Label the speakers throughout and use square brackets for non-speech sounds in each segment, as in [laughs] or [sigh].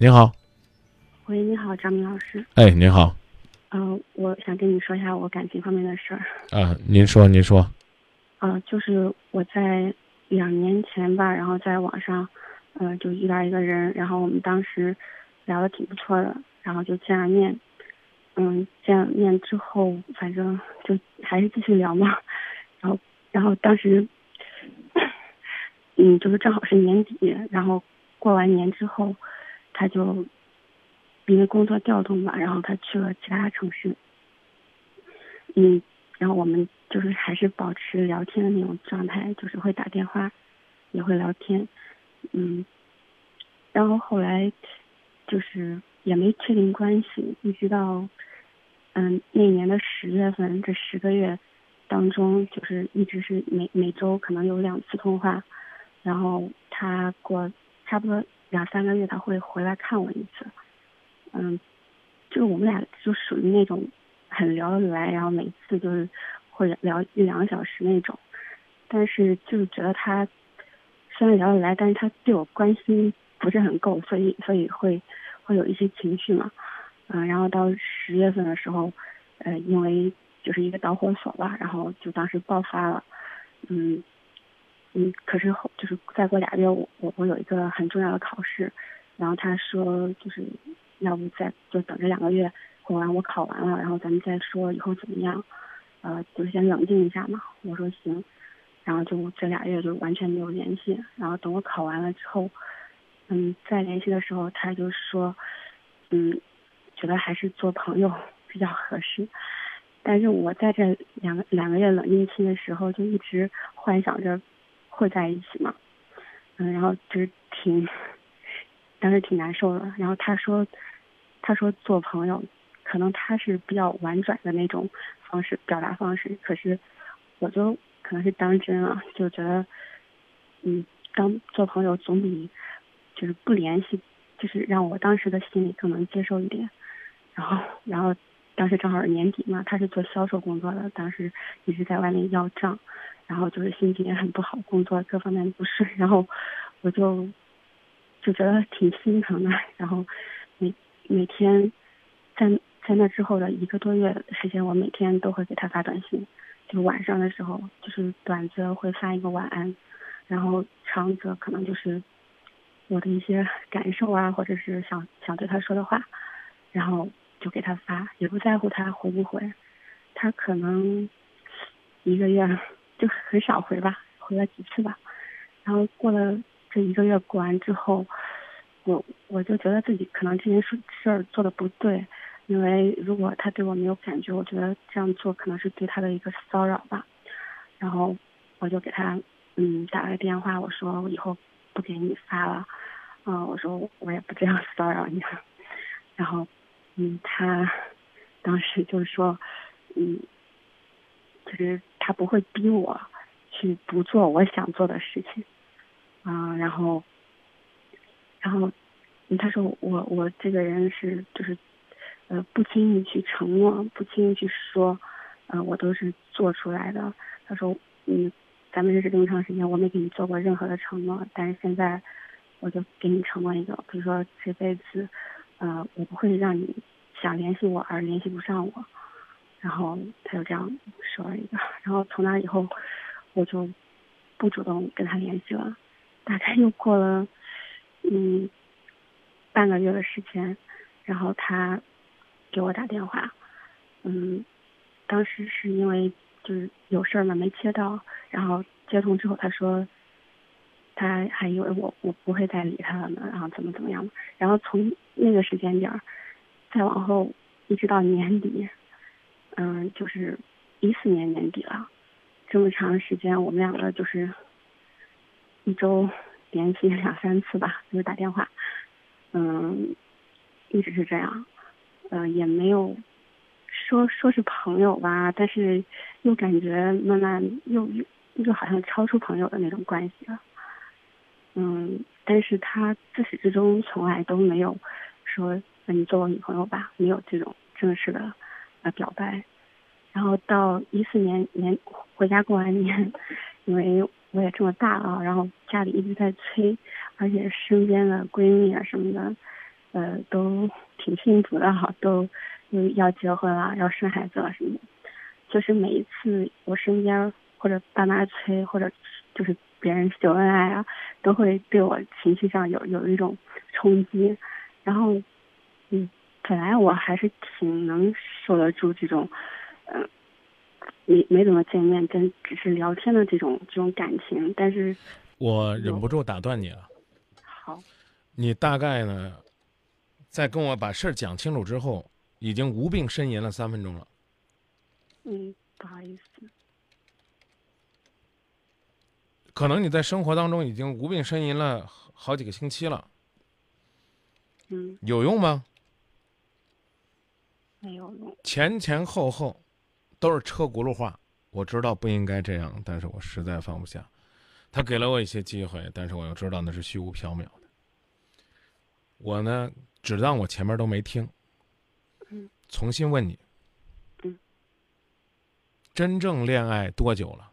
Speaker 1: 您好，
Speaker 2: 喂，你好，张明老师。
Speaker 1: 哎，您好，
Speaker 2: 嗯、我想跟你说一下我感情方面的事儿。
Speaker 1: 啊，您说，您说，
Speaker 2: 呃，就是我在两年前吧，然后在网上，呃，就遇到一个人，然后我们当时聊的挺不错的，然后就见了面。嗯，见了面之后，反正就还是继续聊嘛。[laughs] 然后，然后当时，嗯，就是正好是年底，然后过完年之后，他就因为工作调动嘛，然后他去了其他城市。嗯，然后我们就是还是保持聊天的那种状态，就是会打电话，也会聊天，嗯，然后后来就是也没确定关系，一直到嗯那年的十月份，这十个月当中，就是一直是每每周可能有两次通话，然后他过差不多两三个月他会回来看我一次，嗯，就是我们俩就属于那种很聊得来，然后每次就是会聊一两个小时那种，但是就是觉得他虽然聊得来，但是他对我关心不是很够，所以所以会会有一些情绪嘛，嗯、然后到十月份的时候，呃，因为就是一个导火索吧，然后就当时爆发了，嗯嗯，可是后就是再过俩月，我我我有一个很重要的考试，然后他说就是要不再就等这两个月过完我考完了，然后咱们再说以后怎么样，呃，就是先冷静一下嘛。我说行，然后就这俩月就完全没有联系，然后等我考完了之后，嗯，再联系的时候，他就说，嗯，觉得还是做朋友比较合适。但是我在这两个两个月冷静期的时候，就一直幻想着会在一起嘛，嗯，然后就是挺，当时挺难受的。然后他说，他说做朋友，可能他是比较婉转的那种方式表达方式，可是我就可能是当真了，就觉得，嗯，当做朋友总比就是不联系，就是让我当时的心里更能接受一点。然后，然后当时正好是年底嘛，他是做销售工作的，当时一直在外面要账，然后就是心情也很不好，工作各方面不顺，然后我就就觉得挺心疼的，然后每每天在在那之后的一个多月时间，我每天都会给他发短信，就晚上的时候，就是短则会发一个晚安，然后长则可能就是我的一些感受啊，或者是想想对他说的话，然后就给他发，也不在乎他回不回，他可能一个月就很少回吧，回了几次吧，然后过了这一个月过完之后，我我就觉得自己可能这件事事儿做的不对，因为如果他对我没有感觉，我觉得这样做可能是对他的一个骚扰吧，然后我就给他嗯打了个电话，我说我以后不给你发了，嗯、我说我也不这样骚扰你了，然后嗯他当时就是说嗯就是他不会逼我去不做我想做的事情，啊、然后然后他说我我这个人是就是呃不轻易去承诺，不轻易去说，呃我都是做出来的。他说嗯咱们认识这么长时间，我没给你做过任何的承诺，但是现在我就给你承诺一个，比如说这辈子呃我不会让你想联系我而联系不上我。然后他就这样说了一个，然后从那以后我就不主动跟他联系了，大概又过了嗯半个月的时间，然后他给我打电话，嗯，当时是因为就是有事儿嘛没接到，然后接通之后他说他还以为我我不会再理他了呢，然后怎么怎么样，然后从那个时间点再往后一直到年底。嗯，就是一四年年底了，这么长时间，我们两个就是一周联系两三次吧，就是打电话，嗯，一直是这样，嗯、也没有说说是朋友吧，但是又感觉慢慢又又又好像超出朋友的那种关系了，嗯，但是他自始至终从来都没有说那你做我女朋友吧，没有这种正式的。表白，然后到一四年年回家过完年，因为我也这么大了，然后家里一直在催，而且身边的闺蜜啊什么的，
Speaker 1: 呃，都挺幸福的哈，都要结婚了，要生孩子了什么的。就是每一次我身边或者爸妈催，或者就是别人秀恩爱啊，都会对我情绪上有有一种冲击。然后，本来我还是挺能受得住这种，嗯，没没怎么见面，跟只是聊天的这种这种感情，但是，
Speaker 2: 我忍不住打断你了。
Speaker 1: 好，
Speaker 2: 你大概呢？在跟我把事儿讲清楚之后，已经无病呻吟了三分钟了。
Speaker 1: 嗯，不好意思。
Speaker 2: 可能你在生活当中已经无病呻吟了好几个星期了。
Speaker 1: 嗯。
Speaker 2: 有用吗？
Speaker 1: 没有用。
Speaker 2: 前前后后都是车轱辘话。我知道不应该这样，但是我实在放不下。他给了我一些机会，但是我又知道那是虚无缥缈的。我呢？只当我前面都没听。
Speaker 1: 嗯。
Speaker 2: 重新问你。
Speaker 1: 嗯。
Speaker 2: 真正恋爱多久了？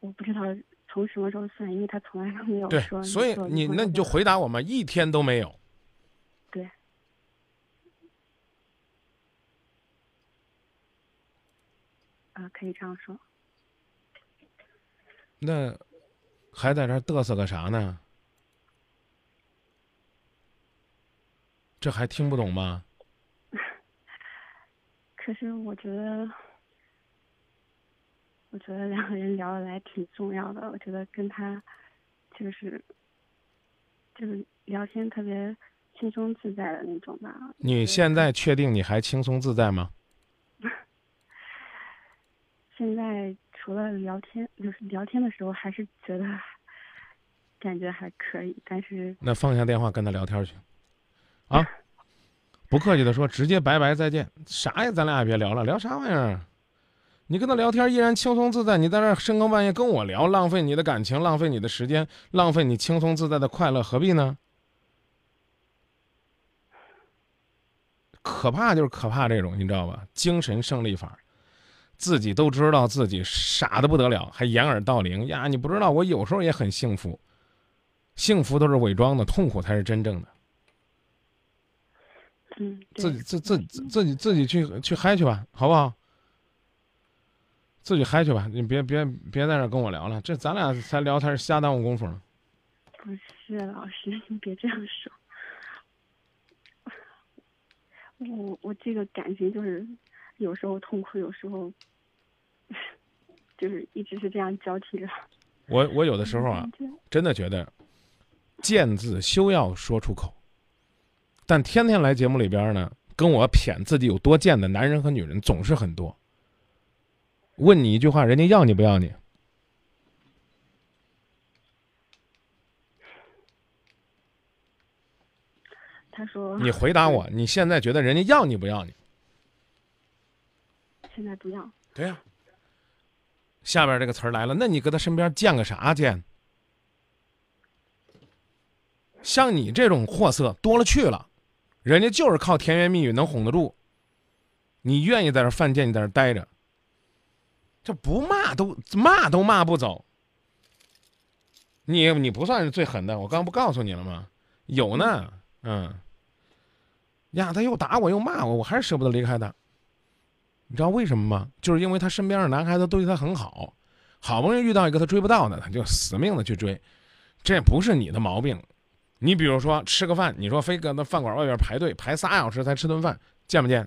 Speaker 1: 我不知道从什么时候算，因为他从来都没有说。
Speaker 2: 对，所以你那你就回答我嘛，一天都没有。
Speaker 1: 对。啊，可以这样说。
Speaker 2: 那。还在这嘚瑟个啥呢？这还听不懂吗？[laughs]
Speaker 1: 可是我觉得，我觉得两个人聊得来挺重要的。我觉得跟他就是，就是聊天特别轻松自在的那种吧。
Speaker 2: 你现在确定你还轻松自在吗？
Speaker 1: 现在。除了聊天，就是聊天的时候，还是觉得感觉还可以，但是
Speaker 2: 那放下电话跟他聊天去，啊，不客气的说，直接拜拜再见，啥呀？咱俩也别聊了，聊啥玩意儿？你跟他聊天依然轻松自在，你在那深更半夜跟我聊，浪费你的感情，浪费你的时间，浪费你轻松自在的快乐，何必呢？可怕就是可怕这种，你知道吧？精神胜利法。自己都知道自己傻的不得了，还掩耳盗铃呀！你不知道，我有时候也很幸福，幸福都是伪装的，痛苦才是真正的。
Speaker 1: 嗯，
Speaker 2: 自己自自自己自己去去嗨去吧，好不好？自己嗨去吧，你别别别在这跟我聊了，这咱俩才聊天瞎耽误功夫呢。
Speaker 1: 不是老师，你别这样说。我我这个感情就是有时候痛苦，有时候。[laughs] 就是一直是这样交替着。
Speaker 2: 我我有的时候啊，真的觉得“贱”字休要说出口。但天天来节目里边呢，跟我谝自己有多贱的男人和女人总是很多。问你一句话，人家要你不要你？[laughs]
Speaker 1: 他说：“
Speaker 2: 你回答我，你现在觉得人家要你不要你？”
Speaker 1: 现在不要。
Speaker 2: 对呀。下边这个词儿来了，那你搁他身边见个啥见？像你这种货色多了去了，人家就是靠甜言蜜语能哄得住。你愿意在这犯贱，你在这待着，这不骂都骂都骂不走。你你不算是最狠的，我刚不告诉你了吗？有呢，嗯。呀，他又打我又骂我，我还是舍不得离开他。你知道为什么吗？就是因为他身边的男孩子都对他很好，好不容易遇到一个他追不到的，他就死命的去追。这不是你的毛病。你比如说吃个饭，你说非搁那饭馆外边排队排仨小时才吃顿饭，贱不贱？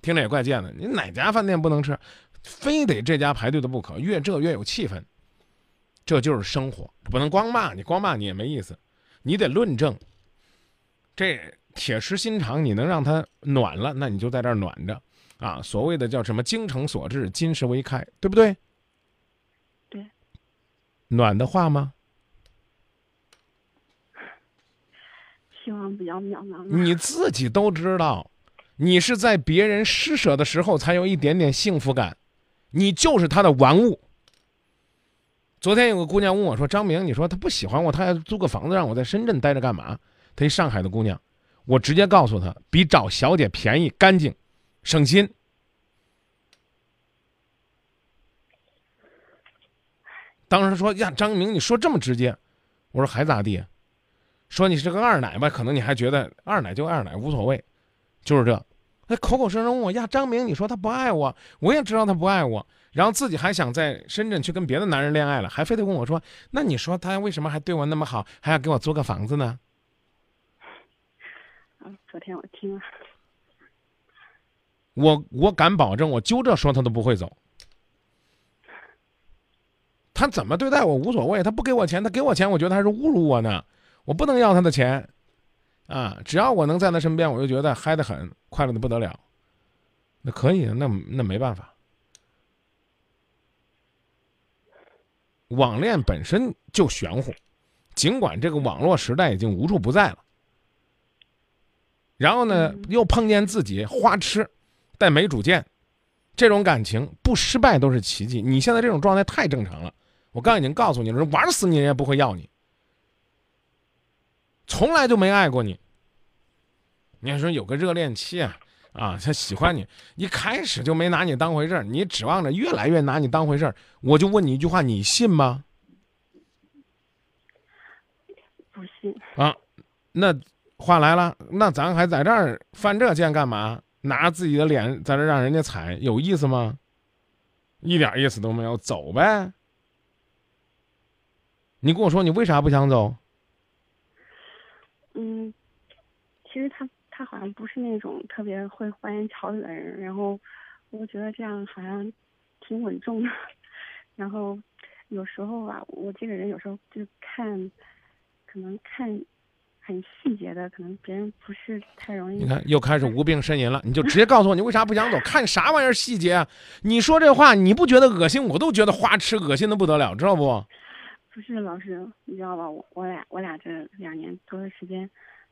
Speaker 2: 听着也怪贱的。你哪家饭店不能吃，非得这家排队的不可？越这越有气氛。这就是生活，不能光骂你，光骂你也没意思，你得论证。这铁石心肠，你能让他暖了，那你就在这儿暖着。啊，所谓的叫什么“精诚所至，金石为开”，对不对？
Speaker 1: 对。
Speaker 2: 暖的话吗？
Speaker 1: 希望不要渺茫。
Speaker 2: 你自己都知道，你是在别人施舍的时候才有一点点幸福感，你就是他的玩物。昨天有个姑娘问我说：“张明，你说他不喜欢我，他还租个房子让我在深圳待着干嘛？”她一上海的姑娘，我直接告诉她，比找小姐便宜、干净。省心。当时说呀，张明，你说这么直接，我说还咋地？说你是个二奶吧，可能你还觉得二奶就二奶无所谓，就是这。他口口声声问我呀，张明，你说他不爱我，我也知道他不爱我，然后自己还想在深圳去跟别的男人恋爱了，还非得跟我说，那你说他为什么还对我那么好，还要给我租个房子呢？
Speaker 1: 啊，昨天我听了，
Speaker 2: 我我敢保证，我就这说他都不会走。他怎么对待我无所谓，他不给我钱，他给我钱，我觉得还是侮辱我呢。我不能要他的钱，啊，只要我能在他身边，我就觉得嗨得很，快乐的不得了。那可以，那那没办法。网恋本身就玄乎，尽管这个网络时代已经无处不在了。然后呢，又碰见自己花痴，但没主见，这种感情不失败都是奇迹。你现在这种状态太正常了。我刚已经告诉你了，玩死你人也不会要你，从来就没爱过你。你要说有个热恋期啊，啊，他喜欢你，一开始就没拿你当回事儿，你指望着越来越拿你当回事儿，我就问你一句话，你信吗？
Speaker 1: 不信
Speaker 2: 啊，那话来了，那咱还在这儿犯这贱干嘛？拿自己的脸在这让人家踩，有意思吗？一点意思都没有，走呗。你跟我说，你为啥不想走？
Speaker 1: 嗯，其实他他好像不是那种特别会花言巧语的人，然后我觉得这样好像挺稳重的。然后有时候吧，我这个人有时候就看，可能看很细节的，可能别人不是太容易。
Speaker 2: 你看，又开始无病呻吟了。你就直接告诉我，你为啥不想走？看啥玩意儿细节啊？你说这话，你不觉得恶心？我都觉得花痴，恶心的不得了，知道不？
Speaker 1: 不是老师，你知道吧？我我俩我俩这两年多的时间，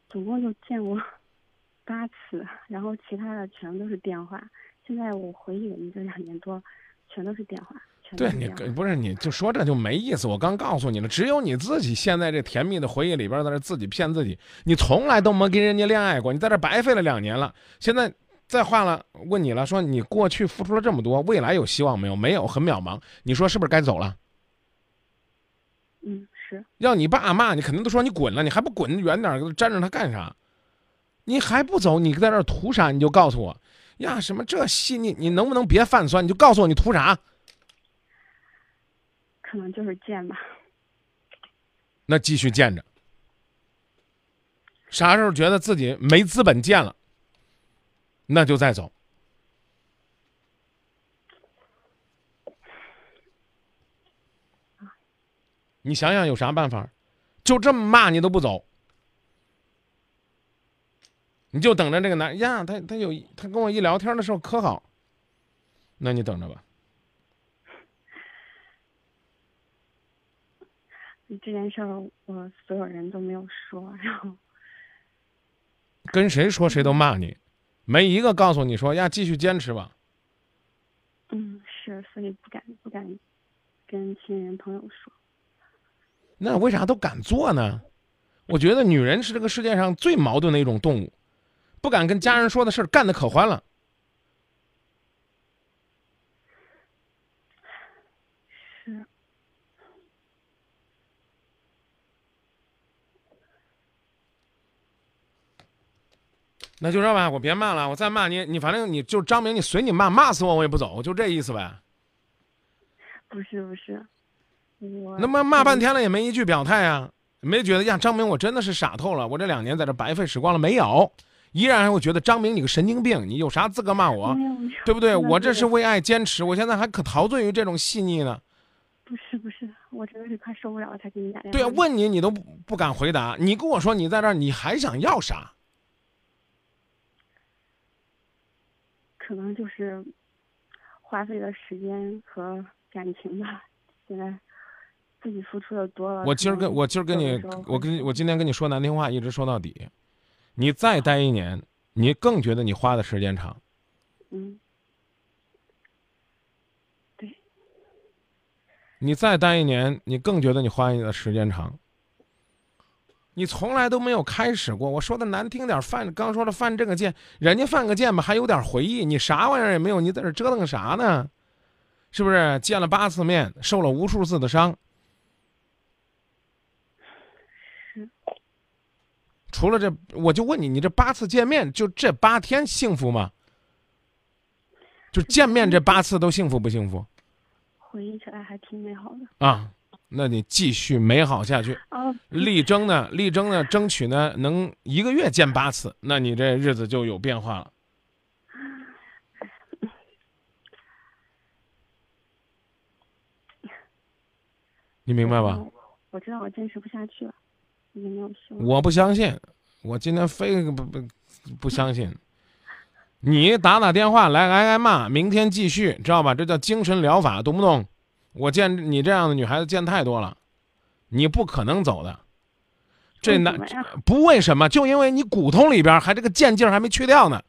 Speaker 1: 总共就见过 [laughs] 八次，然后其他的全都是电话。现在我回忆我们这两年多，全都是电话。
Speaker 2: 对你不是你就说这就没意思。我刚告诉你了，只有你自己现在这甜蜜的回忆里边在这自己骗自己。你从来都没跟人家恋爱过，你在这白费了两年了。现在再换了问你了，说你过去付出了这么多，未来有希望没有？没有，很渺茫。你说是不是该走了？
Speaker 1: 嗯，是
Speaker 2: 要你爸骂你，肯定都说你滚了，你还不滚远点，粘着他干啥？你还不走，你在这图啥？你就告诉我呀，什么这细腻，你能不能别犯酸？你就告诉我你图啥？
Speaker 1: 可能就是贱吧。
Speaker 2: 那继续贱着，啥时候觉得自己没资本贱了，那就再走。你想想有啥办法？就这么骂你都不走，你就等着这个男呀，他他有他跟我一聊天的时候可好，那你等着吧。
Speaker 1: 这件事儿我所有人都没有说，然后
Speaker 2: 跟谁说谁都骂你，没一个告诉你说呀继续坚持吧。
Speaker 1: 嗯，是，所以不敢不敢跟亲人朋友说。
Speaker 2: 那为啥都敢做呢？我觉得女人是这个世界上最矛盾的一种动物，不敢跟家人说的事儿，干的可欢了。那就这吧，我别骂了，我再骂你，你反正你就张明，你随你骂，骂死我我也不走，就这意思呗。
Speaker 1: 不是不是。
Speaker 2: 那么骂半天了也没一句表态啊，没觉得呀，张明我真的是傻透了，我这两年在这白费时光了没有？依然还会觉得张明你个神经病，你有啥资格骂我？对不对？我这是为爱坚持，我现在还可陶醉于这种细腻呢。
Speaker 1: 不是不是，我真的是快受不了了才给你打电
Speaker 2: 话。对啊，问你你都不不敢回答，你跟我说你在这儿你还想要啥？
Speaker 1: 可能就是花费的时间和感情吧，现在。自己付出的多了。
Speaker 2: 我今儿跟我今儿跟你，我跟我今天跟你说难听话，一直说到底。你再待一年，你更觉得你花的时间长。
Speaker 1: 嗯。对。
Speaker 2: 你再待一年，你更觉得你花的时间长。你从来都没有开始过。我说的难听点，犯刚说了犯这个贱，人家犯个贱吧，还有点回忆。你啥玩意儿也没有，你在这折腾啥呢？是不是见了八次面，受了无数次的伤？除了这，我就问你，你这八次见面，就这八天幸福吗？就见面这八次都幸福不幸福
Speaker 1: 回忆起来还挺美好的。
Speaker 2: 啊？那你继续美好下去，
Speaker 1: 哦，
Speaker 2: 力争呢，力争呢，争取呢能一个月见八次，那你这日子就有变化了。[laughs] 你明白吧？
Speaker 1: 我我知道我坚持不下去了，已经没有希望。
Speaker 2: 我不相信，我今天非不不不相信。你打打电话来挨挨骂，明天继续，知道吧？这叫精神疗法，懂不懂？我见你这样的女孩子见太多了，你不可能走的。这男不为什么，就因为你骨头里边还这个贱劲儿还没去掉呢。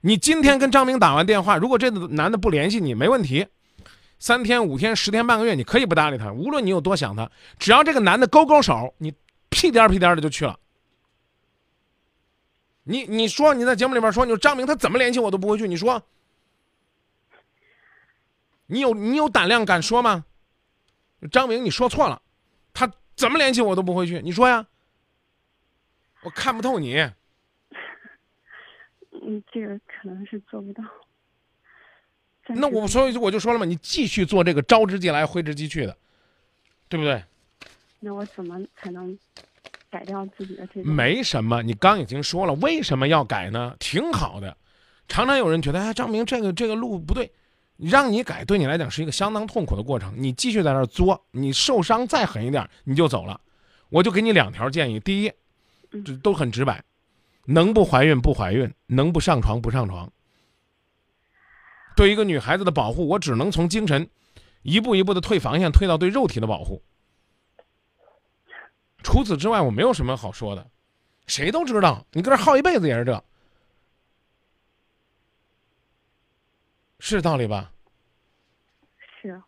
Speaker 2: 你今天跟张明打完电话，如果这个男的不联系你，没问题。三天、五天、十天、半个月，你可以不搭理他，无论你有多想他，只要这个男的勾勾手，你屁颠儿屁颠儿的就去了。你你说你在节目里边说，你说张明他怎么联系我都不会去，你说，你有你有胆量敢说吗？张明，你说错了，他怎么联系我都不会去，你说呀？我看不透你，[laughs]
Speaker 1: 嗯，这个可能是做不到。
Speaker 2: 那我所以我就说了嘛，你继续做这个招之即来挥之即去的，对不对？
Speaker 1: 那我怎么才能改掉自己的这种？
Speaker 2: 没什么，你刚已经说了，为什么要改呢？挺好的。常常有人觉得，哎，张明这个这个路不对，让你改，对你来讲是一个相当痛苦的过程。你继续在那儿作，你受伤再狠一点，你就走了。我就给你两条建议：第一，
Speaker 1: 嗯
Speaker 2: 这都很直白，能不怀孕不怀孕，能不上床不上床。对一个女孩子的保护，我只能从精神一步一步的退防线，退到对肉体的保护。除此之外，我没有什么好说的。谁都知道，你搁这耗一辈子也是这，是道理吧？
Speaker 1: 是，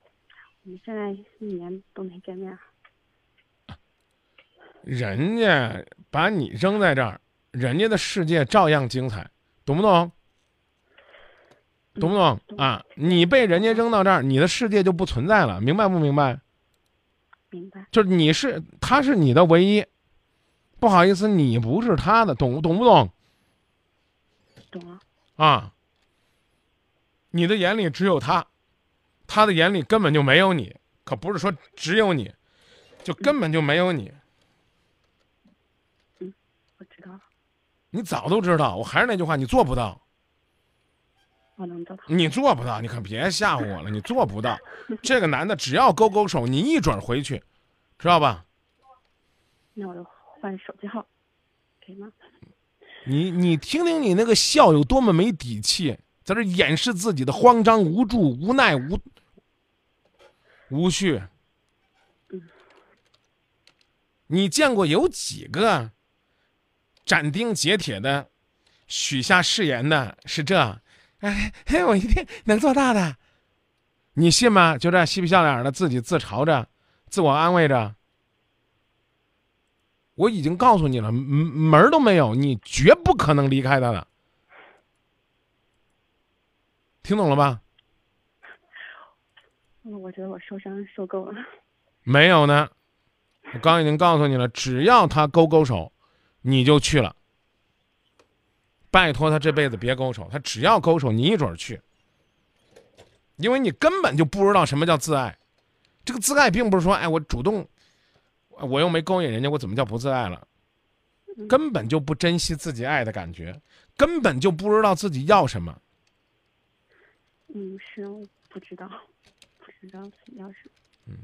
Speaker 1: 我们现在一年都没见面。
Speaker 2: 人家把你扔在这儿，人家的世界照样精彩，懂不懂？懂不懂
Speaker 1: 懂
Speaker 2: 啊？你被人家扔到这儿，你的世界就不存在了，明白不明白？
Speaker 1: 明白？
Speaker 2: 就是你是他是你的唯一，不好意思，你不是他的，懂懂不懂
Speaker 1: 懂了。
Speaker 2: 啊？你的眼里只有他，他的眼里根本就没有你，可不是说只有你，就根本就没有你。
Speaker 1: 嗯我知道了，
Speaker 2: 你早都知道，我还是那句话，你做不到，
Speaker 1: 我能做到。
Speaker 2: 你做不到，你可别吓唬我了，你做不到。这个男的只要勾勾手，你一准儿回去，知道吧？
Speaker 1: 那我就换手机号，可以吗？
Speaker 2: 你你听听你那个笑有多么没底气，在这掩饰自己的慌张、无助、无奈、无无序。你见过有几个斩钉截铁的许下誓言的？是这，哎嘿，我一定能做到的。你信吗？就这嬉皮笑脸的，自己自嘲着，自我安慰着。我已经告诉你了，门门儿都没有，你绝不可能离开他的。听懂了吧？
Speaker 1: 嗯我觉得我受伤受够了。
Speaker 2: 没有呢，我刚已经告诉你了，只要他勾勾手，你就去了。拜托他这辈子别勾手，他只要勾手，你一准儿去，因为你根本就不知道什么叫自爱。这个自爱并不是说，哎，我主动，我又没勾引人家，我怎么叫不自爱了？根本就不珍惜自己爱的感觉，根本就不知道自己要什么。
Speaker 1: 嗯，是我不知道，不知道要是嗯。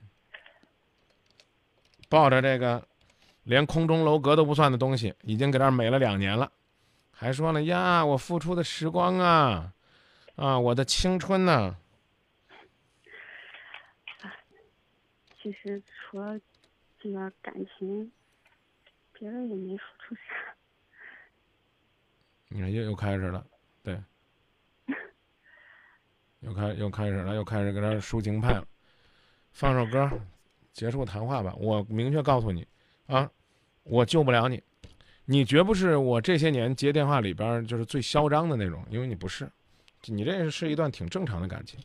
Speaker 2: 抱着这个连空中楼阁都不算的东西，已经给这儿美了两年了，还说呢呀，我付出的时光啊，啊，我的青春呐、
Speaker 1: 其实除了这个感情，别的也没付出啥。
Speaker 2: 你看又又开始了，对，又开又开始了，又开始搁这儿抒情派了。放首歌，结束谈话吧。我明确告诉你，啊，我救不了你，你绝不是我这些年接电话里边儿就是最嚣张的那种，因为你不是，你这是一段挺正常的感情，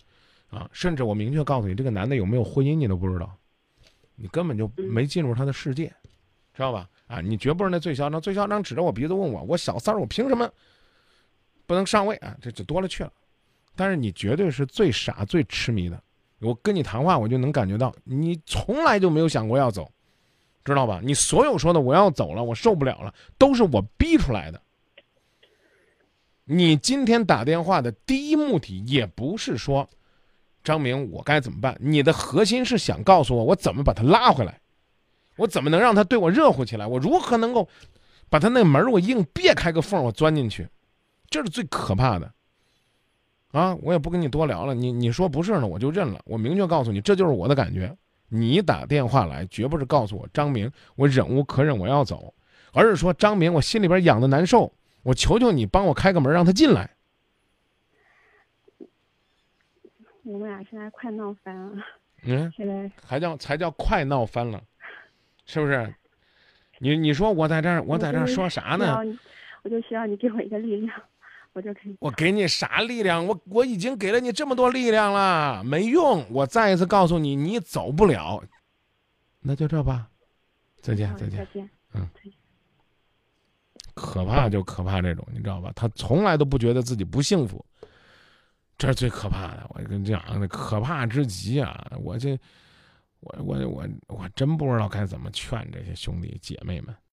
Speaker 2: 啊，甚至我明确告诉你，这个男的有没有婚姻你都不知道，你根本就没进入他的世界，知道吧？
Speaker 1: 啊，你绝不是那最嚣张，最嚣张指着我鼻子问我，我小三儿，我凭什么不能上位啊？这就多了去了。但是你绝对是最傻、最痴迷的。我跟你谈话，我就能感觉到你从来就没有想过要走，知道吧？你所有说的我要走了，我受不了了，都是我逼出来的。你今天打电话的第一目的也不是说张明我该怎么办，你的核心是想告诉我我怎么把他拉回来，我怎么能让他对我热乎起来？我如何能够把他那门我硬别开个缝，我钻进去？这是最可怕的。啊，我也不跟你多聊了。你你说不是呢，我就认了。我明确告诉你，这就是我的感觉。你打电话来，绝不是告诉我张明，我忍无可忍，我要走，而是说张明，我心里边痒的难受，我求求你帮我开个门，让他进来。
Speaker 2: 我们俩现在快闹翻了。
Speaker 1: 嗯，
Speaker 2: 现在
Speaker 1: 还叫才叫快闹翻了，是不是？你你说我在这儿，我在这儿说啥呢？
Speaker 2: 我就需要你给我一个力量。我就可以。
Speaker 1: 我给你啥力量？我我已经给了你这么多力量了，没用。我再一次告诉你，你走不了。那就这吧，再见
Speaker 2: 再
Speaker 1: 见
Speaker 2: 再见。
Speaker 1: 嗯。可怕就可怕这种，你知道吧？他从来都不觉得自己不幸福，这是最可怕的。我跟你讲，那可怕之极啊！我这，我我我我真不知道该怎么劝这些兄弟姐妹们。